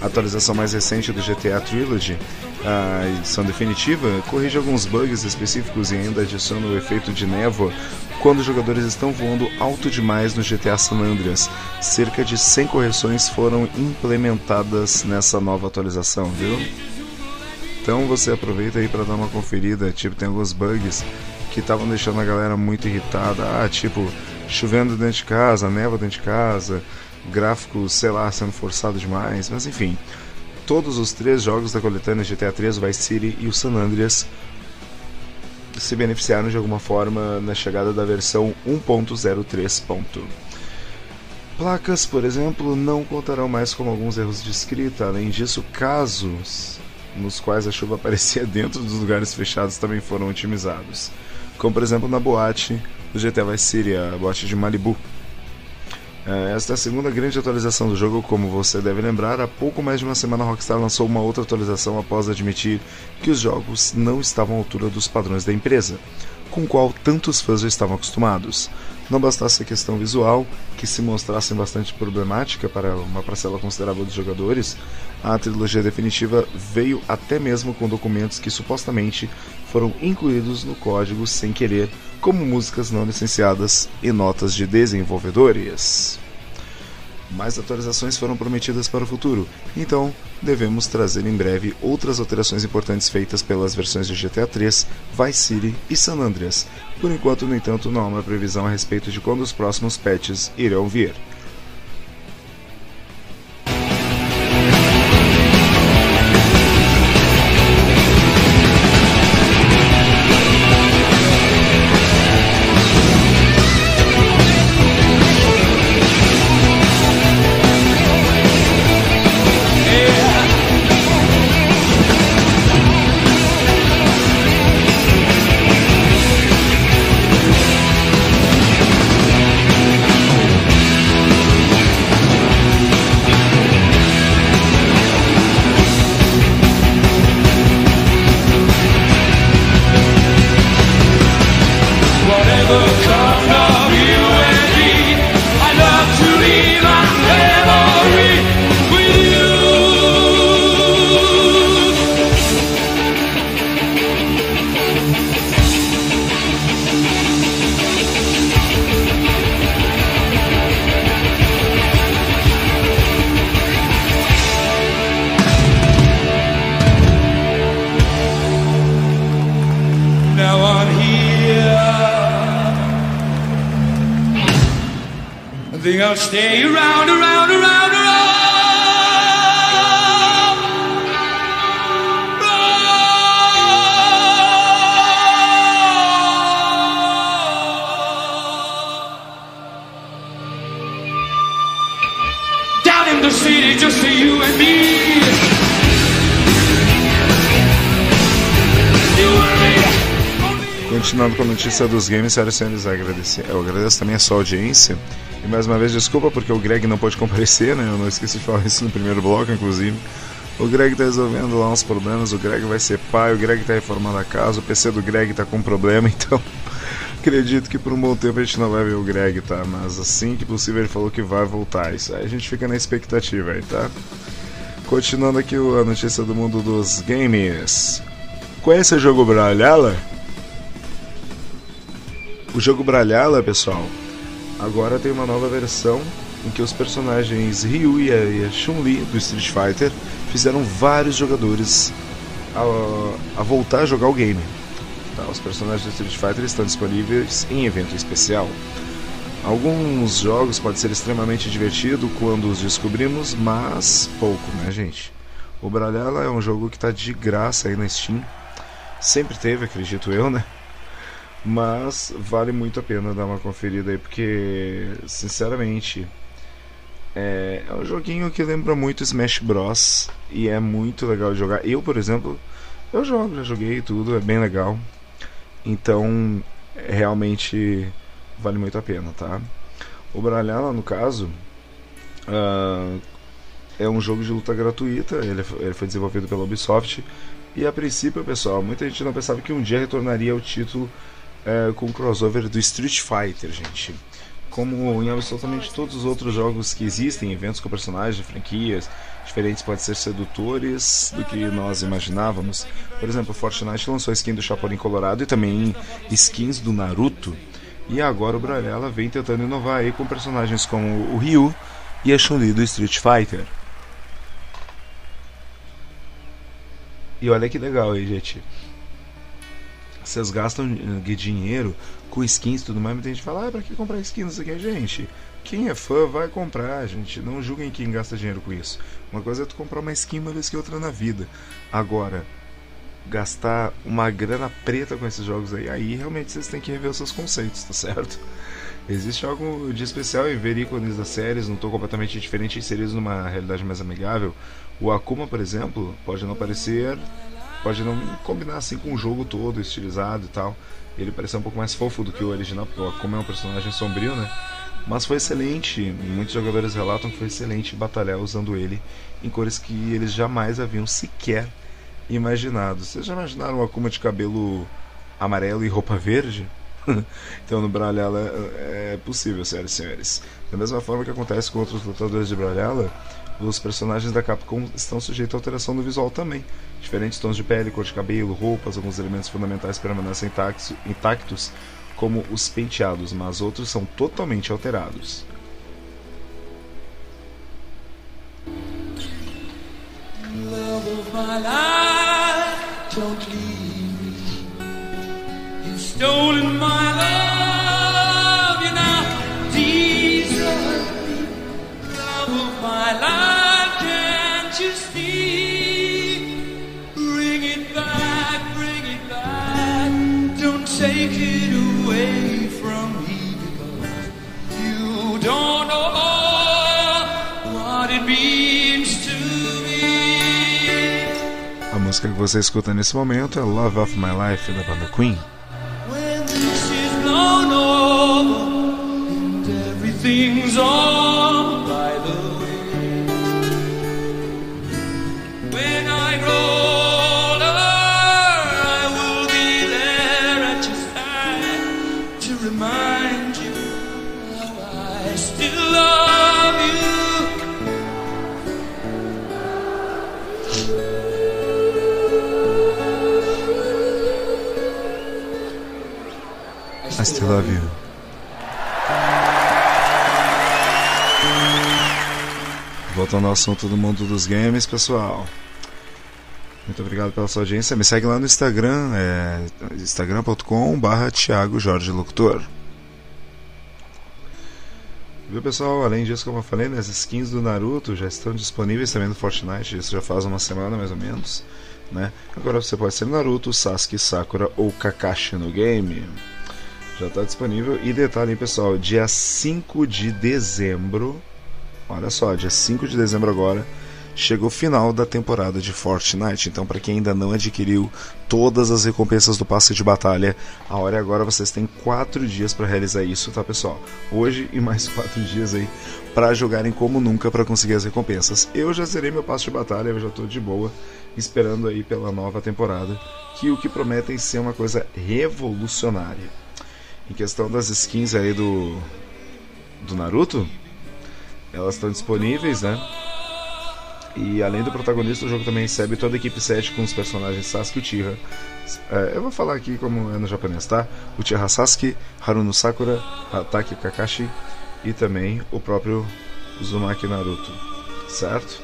Speaker 5: Atualização mais recente do GTA Trilogy, a edição definitiva, corrige alguns bugs específicos e ainda adiciona o efeito de névoa quando os jogadores estão voando alto demais no GTA San Andreas. Cerca de 100 correções foram implementadas nessa nova atualização, viu? Então você aproveita aí para dar uma conferida, tipo, tem alguns bugs que estavam deixando a galera muito irritada, ah, tipo, chovendo dentro de casa, névoa dentro de casa, gráficos, sei lá, sendo forçado demais, mas enfim. Todos os três jogos da coletânea GTA 3, o Vice City e o San Andreas se beneficiaram de alguma forma na chegada da versão 1.03. Placas, por exemplo, não contarão mais com alguns erros de escrita. Além disso, casos nos quais a chuva aparecia dentro dos lugares fechados também foram otimizados. Como por exemplo na boate do GTA Vice City, a boate de Malibu. É, Esta é a segunda grande atualização do jogo, como você deve lembrar. Há pouco mais de uma semana a Rockstar lançou uma outra atualização após admitir que os jogos não estavam à altura dos padrões da empresa, com o qual tantos fãs já estavam acostumados. Não bastasse a questão visual, que se mostrasse bastante problemática para uma parcela considerável dos jogadores, a trilogia definitiva veio até mesmo com documentos que supostamente foram incluídos no código sem querer, como músicas não licenciadas e notas de desenvolvedores. Mais atualizações foram prometidas para o futuro, então devemos trazer em breve outras alterações importantes feitas pelas versões de GTA 3, Vice City e San Andreas. Por enquanto, no entanto, não há uma previsão a respeito de quando os próximos patches irão vir. Continuando com a notícia dos games, senhoras e senhores, agradecer. eu agradeço também a sua audiência. E mais uma vez, desculpa porque o Greg não pôde comparecer, né? Eu não esqueci de falar isso no primeiro bloco, inclusive. O Greg tá resolvendo lá uns problemas, o Greg vai ser pai, o Greg tá reformando a casa, o PC do Greg tá com problema, então acredito que por um bom tempo a gente não vai ver o Greg, tá? Mas assim que possível ele falou que vai voltar. Isso aí a gente fica na expectativa aí, tá? Continuando aqui a notícia do mundo dos games. Conhece o jogo Brawlhalla? O jogo Brawlhalla, pessoal, agora tem uma nova versão em que os personagens Ryu e a, e a Chun-Li do Street Fighter fizeram vários jogadores a, a voltar a jogar o game. Tá, os personagens do Street Fighter estão disponíveis em evento especial. Alguns jogos podem ser extremamente divertido quando os descobrimos, mas pouco, né, gente? O Brawlhalla é um jogo que está de graça aí na Steam. Sempre teve, acredito eu, né? Mas vale muito a pena dar uma conferida aí, porque, sinceramente, é, é um joguinho que lembra muito Smash Bros. E é muito legal de jogar. Eu, por exemplo, eu jogo, já joguei tudo, é bem legal. Então, realmente vale muito a pena, tá? O Brawlhalla, no caso, ah, é um jogo de luta gratuita. Ele, ele foi desenvolvido pela Ubisoft. E a princípio, pessoal, muita gente não pensava que um dia retornaria ao título é, com o crossover do Street Fighter, gente. Como em absolutamente todos os outros jogos que existem, eventos com personagens, franquias diferentes podem ser sedutores do que nós imaginávamos. Por exemplo, Fortnite lançou a skin do Chapolin Colorado e também skins do Naruto. E agora o Brawlhalla vem tentando inovar aí com personagens como o Ryu e a Chun-Li do Street Fighter. E olha que legal aí, gente. Vocês gastam eh, dinheiro com skins e tudo mais, tem gente fala, ah, pra que comprar skins aqui? Gente, quem é fã vai comprar, gente. Não julguem quem gasta dinheiro com isso. Uma coisa é tu comprar uma skin uma vez que outra na vida. Agora, gastar uma grana preta com esses jogos aí, aí realmente vocês têm que rever os seus conceitos, tá certo? Existe algo de especial em ver ícones das séries, não estou completamente diferente inseridos numa realidade mais amigável. O Akuma, por exemplo, pode não parecer, pode não combinar assim com o jogo todo, estilizado e tal. Ele parece um pouco mais fofo do que o original, porque o Akuma é um personagem sombrio, né? Mas foi excelente, muitos jogadores relatam que foi excelente batalhar usando ele em cores que eles jamais haviam sequer imaginado. Vocês já imaginaram uma Akuma de cabelo amarelo e roupa verde? então no Brawlhalla é possível, senhoras e senhores. Da mesma forma que acontece com outros lutadores de Brawlhalla, os personagens da Capcom estão sujeitos à alteração do visual também. Diferentes tons de pele, cor de cabelo, roupas, alguns elementos fundamentais permanecem intactos, como os penteados, mas outros são totalmente alterados.
Speaker 6: Love
Speaker 5: A música que você escuta nesse momento é Love of My Life da banda Queen.
Speaker 6: When I still love you.
Speaker 5: Voltando ao assunto do mundo dos games, pessoal. Muito obrigado pela sua audiência. Me segue lá no Instagram, é instagram.com.br Thiago Jorge Locutor. Viu pessoal, além disso, como eu falei, né, as skins do Naruto já estão disponíveis também no Fortnite, isso já faz uma semana mais ou menos. Né? Agora você pode ser Naruto, Sasuke, Sakura ou Kakashi no game. Já está disponível. E detalhe, pessoal, dia 5 de dezembro. Olha só, dia 5 de dezembro agora. Chegou o final da temporada de Fortnite. Então, para quem ainda não adquiriu todas as recompensas do passe de batalha, a hora é agora. Vocês têm 4 dias para realizar isso, tá, pessoal? Hoje e mais 4 dias aí para jogarem como nunca para conseguir as recompensas. Eu já zerei meu passe de batalha, eu já tô de boa, esperando aí pela nova temporada, que o que prometem ser uma coisa revolucionária. Em questão das skins aí do do Naruto, elas estão disponíveis, né? E além do protagonista, o jogo também recebe toda a equipe 7 com os personagens Sasuke e Uchiha. É, eu vou falar aqui como é no japonês, tá? Uchiha Sasuke, Haruno Sakura, Hatake Kakashi e também o próprio Uzumaki Naruto, certo?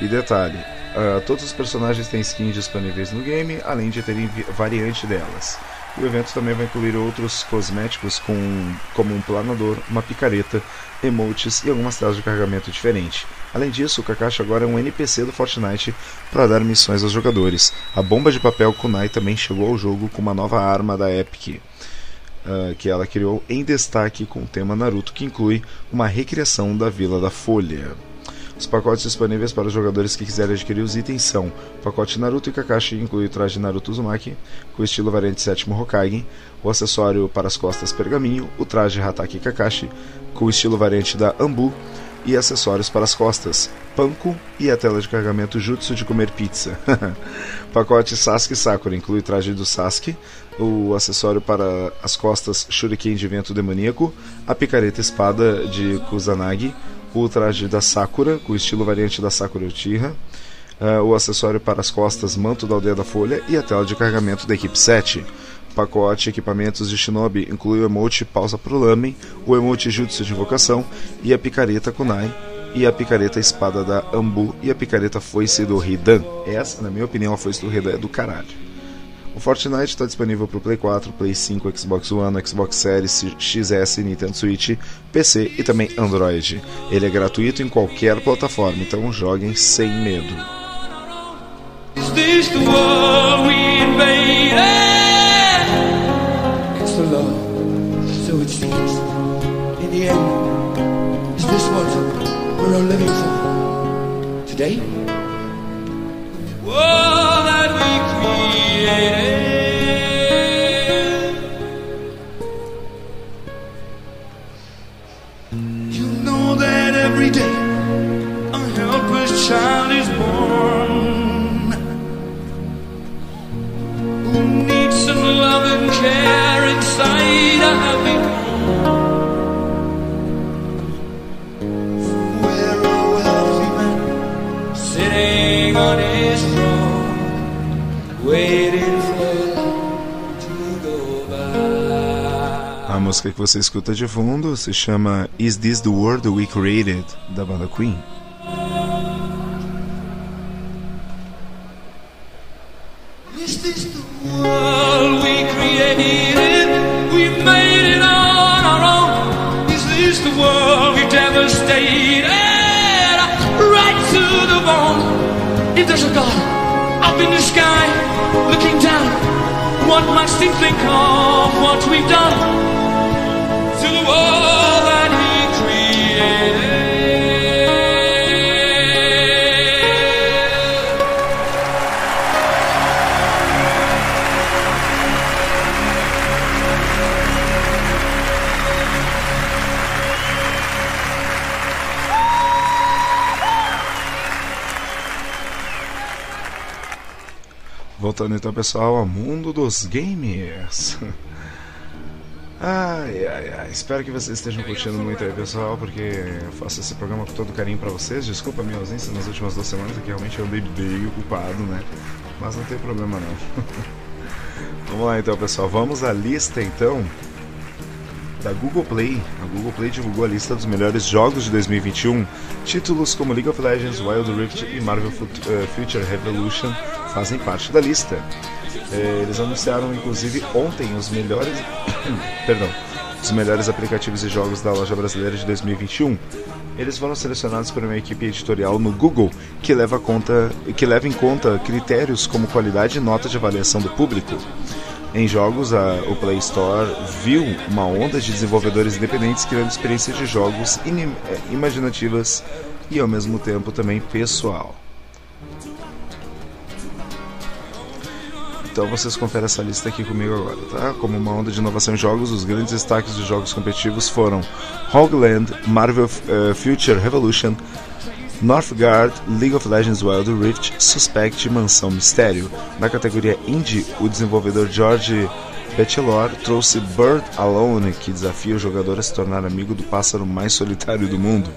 Speaker 5: E detalhe, uh, todos os personagens têm skins disponíveis no game, além de terem variante delas. O evento também vai incluir outros cosméticos com, como um planador, uma picareta, emotes e algumas telas de carregamento diferente. Além disso, o Kakashi agora é um NPC do Fortnite para dar missões aos jogadores. A bomba de papel Kunai também chegou ao jogo com uma nova arma da Epic. Uh, que ela criou em destaque com o tema Naruto, que inclui uma recriação da Vila da Folha. Os pacotes disponíveis para os jogadores que quiserem adquirir os itens são: pacote Naruto e Kakashi inclui o traje Naruto Uzumaki, com estilo variante sétimo Hokage, o acessório para as costas Pergaminho, o traje Hatake Kakashi, com estilo variante da Ambu, e acessórios para as costas, Panko e a tela de carregamento Jutsu de comer pizza. pacote Sasuke Sakura inclui o traje do Sasuke, o acessório para as costas Shuriken de vento demoníaco, a picareta espada de Kusanagi, o traje da Sakura, com o estilo variante da Sakura Uchiha, uh, o acessório para as costas Manto da Aldeia da Folha e a tela de carregamento da equipe 7. Pacote equipamentos de Shinobi inclui o emote Pausa pro Lamen, o emote Jutsu de Invocação e a picareta Kunai, e a picareta Espada da Ambu e a picareta Foice do Hidan. Essa, na minha opinião, a Foice do Hidan é do caralho. O Fortnite está disponível para o Play 4, Play 5, Xbox One, Xbox Series, XS, Nintendo Switch, PC e também Android. Ele é gratuito em qualquer plataforma, então joguem sem medo.
Speaker 6: You know that every day
Speaker 5: a helpless child is born who needs some love
Speaker 6: and care inside world we devastated? Right to the bone. If there's a God up in the sky looking down, what must he think of what we've done
Speaker 5: Voltando então, pessoal, ao mundo dos gamers. Ai, ai, ai. Espero que vocês estejam curtindo muito aí, pessoal, porque eu faço esse programa com todo carinho pra vocês. Desculpa a minha ausência nas últimas duas semanas, que realmente eu andei bem ocupado, né? Mas não tem problema não. Vamos lá então, pessoal. Vamos à lista então da Google Play. A Google Play divulgou a lista dos melhores jogos de 2021. Títulos como League of Legends, Wild Rift e Marvel eh, Future Revolution fazem parte da lista. Eh, Eles anunciaram inclusive ontem os melhores, perdão, os melhores aplicativos e jogos da loja brasileira de 2021. Eles foram selecionados por uma equipe editorial no Google que leva, conta, que leva em conta critérios como qualidade e nota de avaliação do público. Em jogos, a- o Play Store viu uma onda de desenvolvedores independentes criando experiências de jogos inim- eh, imaginativas e ao mesmo tempo também pessoal. Então vocês conferem essa lista aqui comigo agora, tá? Como uma onda de inovação em jogos, os grandes destaques dos jogos competitivos foram Hogland, Marvel eh, Future Revolution, Northgard, League of Legends Wild Rift, Suspect e Mansão Mistério. Na categoria Indie, o desenvolvedor George Betelor trouxe Bird Alone, que desafia o jogador a se tornar amigo do pássaro mais solitário do mundo.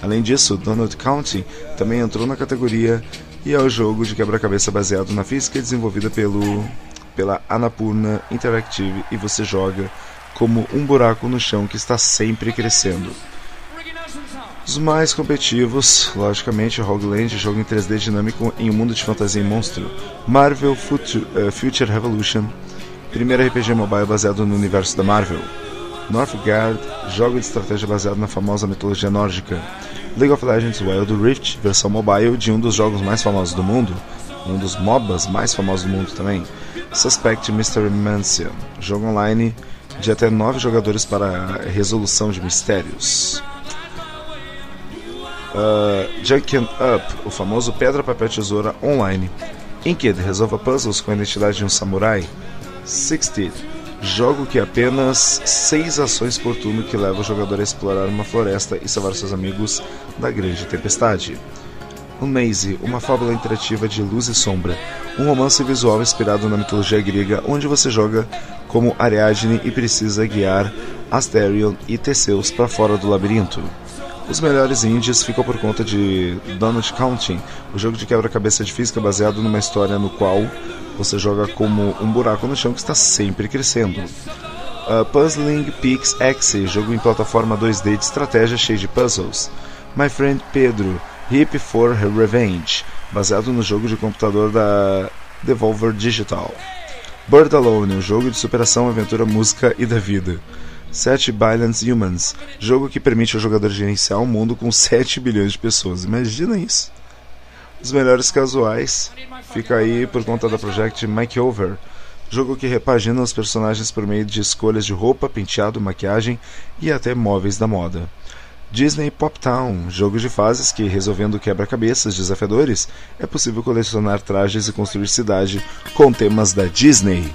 Speaker 5: Além disso, Donald County também entrou na categoria e é o jogo de quebra-cabeça baseado na física desenvolvida pelo, pela Annapurna Interactive e você joga como um buraco no chão que está sempre crescendo. Os mais competitivos, logicamente, Rogueland, jogo em 3D dinâmico em um mundo de fantasia e monstro. Marvel Futu- eh, Future Revolution, primeiro RPG mobile baseado no universo da Marvel. Northgard, jogo de estratégia baseado na famosa mitologia nórdica. League of Legends Wild Rift, versão mobile de um dos jogos mais famosos do mundo, um dos MOBAs mais famosos do mundo também. Suspect Mystery Mansion, jogo online de até 9 jogadores para resolução de mistérios. Uh, Junkin Up, o famoso pedra, papel, tesoura online. Inked, resolva puzzles com a identidade de um samurai. Sixty, jogo que apenas seis ações por turno que leva o jogador a explorar uma floresta e salvar seus amigos da grande tempestade. Maze, uma fábula interativa de luz e sombra, um romance visual inspirado na mitologia grega, onde você joga como Ariadne e precisa guiar Asterion e Teseus para fora do labirinto. Os melhores indies ficam por conta de Donut Counting, o jogo de quebra-cabeça de física baseado numa história no qual você joga como um buraco no chão que está sempre crescendo. Uh, Puzzling Peaks X, jogo em plataforma 2D de estratégia cheio de puzzles. My Friend Pedro, Hip for Revenge, baseado no jogo de computador da Devolver Digital. Bird Alone, um jogo de superação, aventura, música e da vida. 7 Billions Humans, jogo que permite ao jogador gerenciar um mundo com 7 bilhões de pessoas. Imagina isso. Os melhores casuais fica aí por conta da Project Makeover, jogo que repagina os personagens por meio de escolhas de roupa, penteado, maquiagem e até móveis da moda. Disney Pop Town, jogo de fases que, resolvendo quebra-cabeças desafiadores, é possível colecionar trajes e construir cidade com temas da Disney.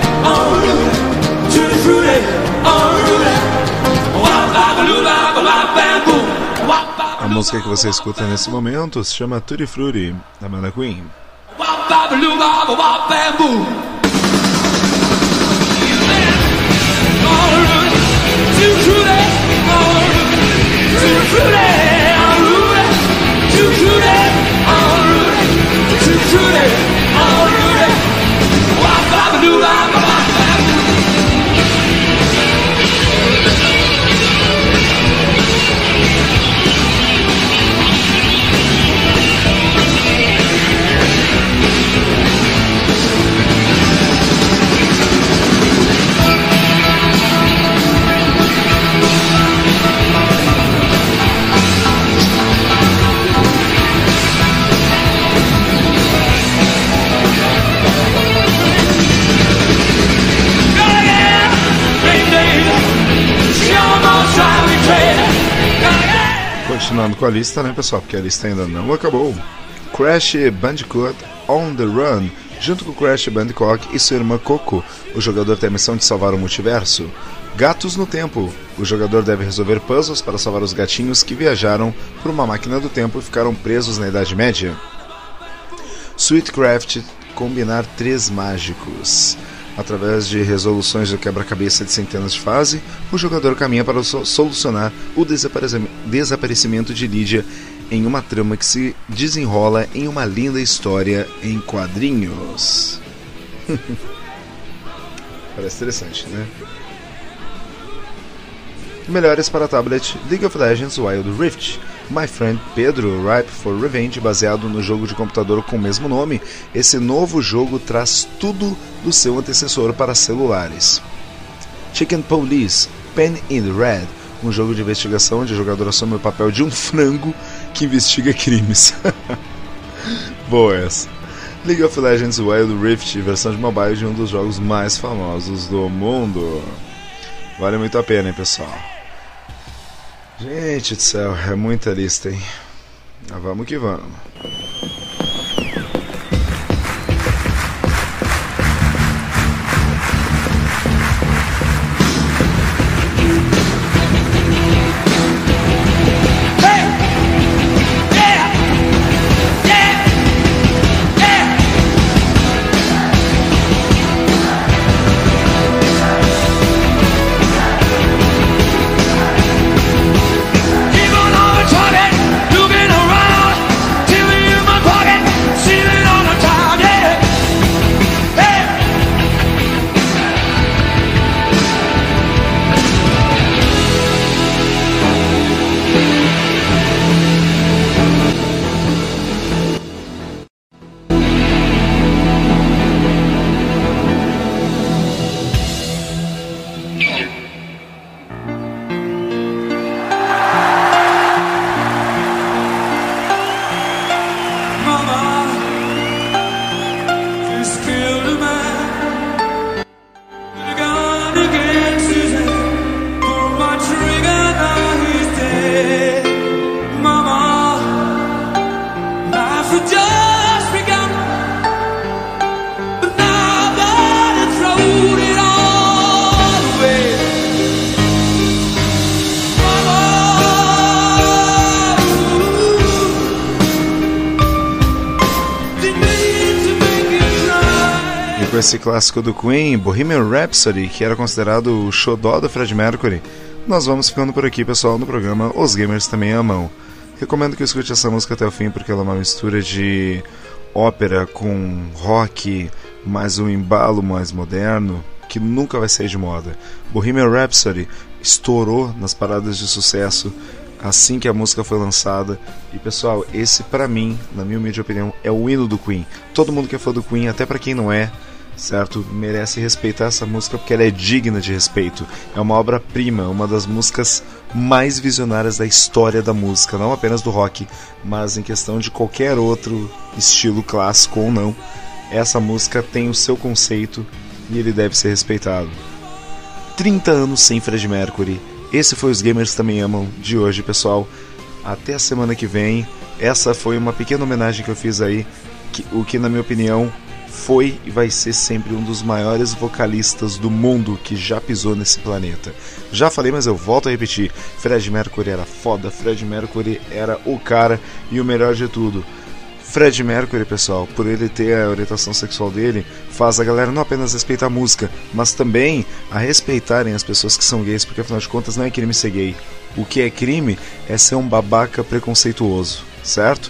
Speaker 5: música que você escuta nesse momento se chama Tutti Frutti, da banda Queen. Continuando com a lista, né, pessoal? Porque a lista ainda não acabou. Crash Bandicoot On the Run. Junto com Crash Bandicoot e sua irmã Coco, o jogador tem a missão de salvar o multiverso. Gatos no Tempo. O jogador deve resolver puzzles para salvar os gatinhos que viajaram por uma máquina do tempo e ficaram presos na Idade Média. Sweetcraft Combinar três mágicos. Através de resoluções do quebra-cabeça de centenas de fases, o jogador caminha para solucionar o desaparecimento de Lydia em uma trama que se desenrola em uma linda história em quadrinhos. Parece interessante, né? Melhores para tablet League of Legends Wild Rift. My Friend Pedro Ripe for Revenge, baseado no jogo de computador com o mesmo nome, esse novo jogo traz tudo do seu antecessor para celulares. Chicken Police Pen in Red, um jogo de investigação onde o jogador assume o papel de um frango que investiga crimes. Boa essa. League of Legends Wild Rift, versão de mobile de um dos jogos mais famosos do mundo. Vale muito a pena, hein, pessoal? Gente do céu, é muita lista, hein? Mas vamos que vamos. Esse clássico do Queen, Bohemian Rhapsody, que era considerado o xodó do Fred Mercury, nós vamos ficando por aqui, pessoal, no programa Os Gamers Também Amam. Recomendo que escute essa música até o fim, porque ela é uma mistura de ópera com rock, mais um embalo mais moderno, que nunca vai sair de moda. Bohemian Rhapsody estourou nas paradas de sucesso assim que a música foi lançada. E pessoal, esse para mim, na minha humilde opinião, é o hino do Queen. Todo mundo que é fã do Queen, até para quem não é, certo? Merece respeitar essa música porque ela é digna de respeito. É uma obra-prima, uma das músicas mais visionárias da história da música, não apenas do rock, mas em questão de qualquer outro estilo clássico ou não. Essa música tem o seu conceito e ele deve ser respeitado. 30 anos sem Fred Mercury. Esse foi os Gamers Também Amam de hoje, pessoal. Até a semana que vem. Essa foi uma pequena homenagem que eu fiz aí, que, o que na minha opinião foi e vai ser sempre um dos maiores vocalistas do mundo que já pisou nesse planeta. Já falei, mas eu volto a repetir: Fred Mercury era foda, Fred Mercury era o cara e o melhor de tudo. Fred Mercury, pessoal, por ele ter a orientação sexual dele, faz a galera não apenas respeitar a música, mas também a respeitarem as pessoas que são gays, porque afinal de contas não é crime ser gay. O que é crime é ser um babaca preconceituoso, certo?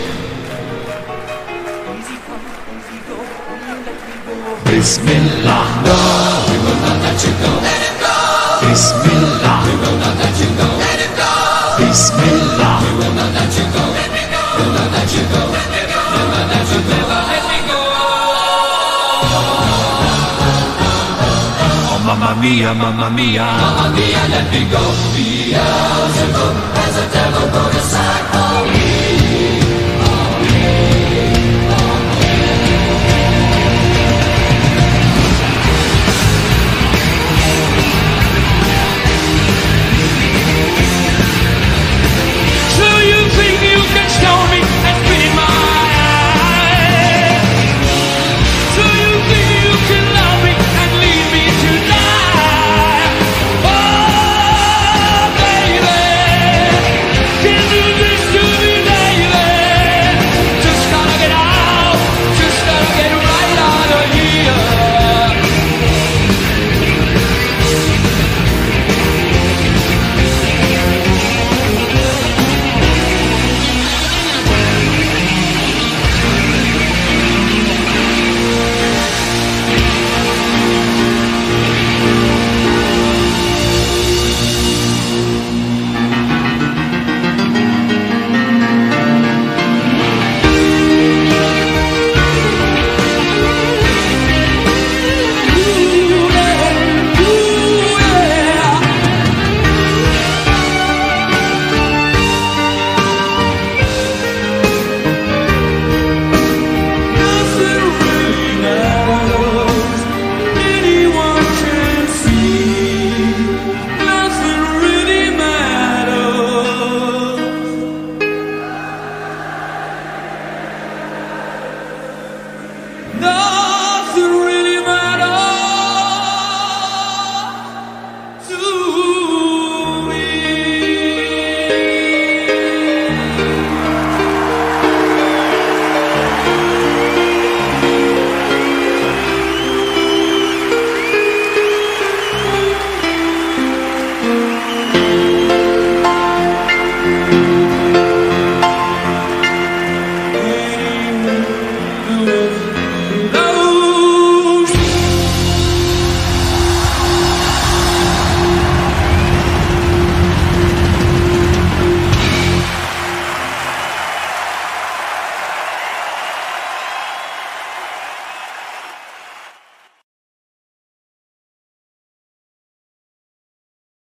Speaker 6: Bismillah, no, we will not let you go. Let it go. Bismillah, we will not let you go. Let it go. Bismillah, we will not let you go. Let me go. We'll not let you go. Let me go. Will not let you go. Let me go. Oh, mamma mia, mamma mia, mamma mia, let me go. Beelzebub has a devil put aside.